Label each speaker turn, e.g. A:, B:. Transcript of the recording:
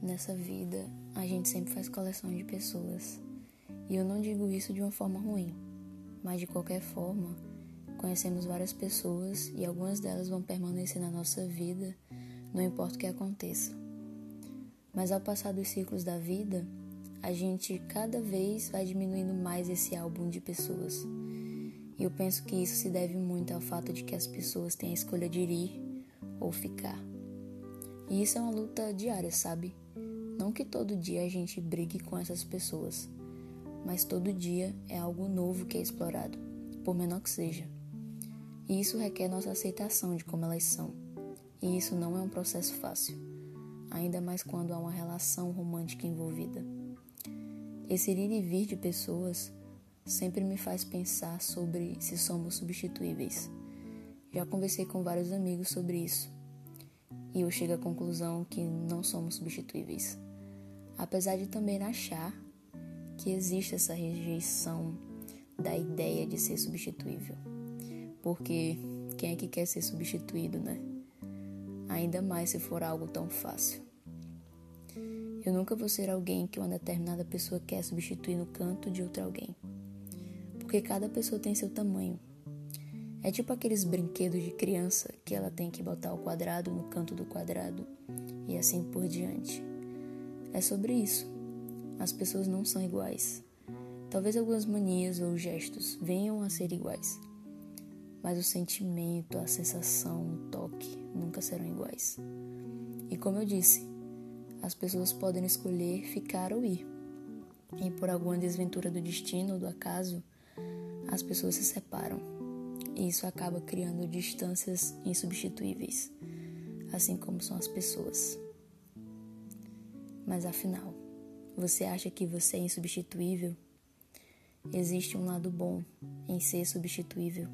A: Nessa vida, a gente sempre faz coleção de pessoas. E eu não digo isso de uma forma ruim, mas de qualquer forma, conhecemos várias pessoas e algumas delas vão permanecer na nossa vida, não importa o que aconteça. Mas ao passar dos ciclos da vida, a gente cada vez vai diminuindo mais esse álbum de pessoas. E eu penso que isso se deve muito ao fato de que as pessoas têm a escolha de ir ou ficar. E isso é uma luta diária, sabe? Não que todo dia a gente brigue com essas pessoas, mas todo dia é algo novo que é explorado, por menor que seja. E isso requer nossa aceitação de como elas são. E isso não é um processo fácil, ainda mais quando há uma relação romântica envolvida. Esse ir e vir de pessoas sempre me faz pensar sobre se somos substituíveis. Já conversei com vários amigos sobre isso e eu chego à conclusão que não somos substituíveis. Apesar de também achar que existe essa rejeição da ideia de ser substituível. Porque quem é que quer ser substituído, né? Ainda mais se for algo tão fácil. Eu nunca vou ser alguém que uma determinada pessoa quer substituir no canto de outra alguém porque cada pessoa tem seu tamanho. É tipo aqueles brinquedos de criança que ela tem que botar o quadrado no canto do quadrado e assim por diante. É sobre isso. As pessoas não são iguais. Talvez algumas manias ou gestos venham a ser iguais, mas o sentimento, a sensação, o toque nunca serão iguais. E como eu disse, as pessoas podem escolher ficar ou ir. E por alguma desventura do destino ou do acaso, as pessoas se separam e isso acaba criando distâncias insubstituíveis, assim como são as pessoas. Mas afinal, você acha que você é insubstituível? Existe um lado bom em ser substituível.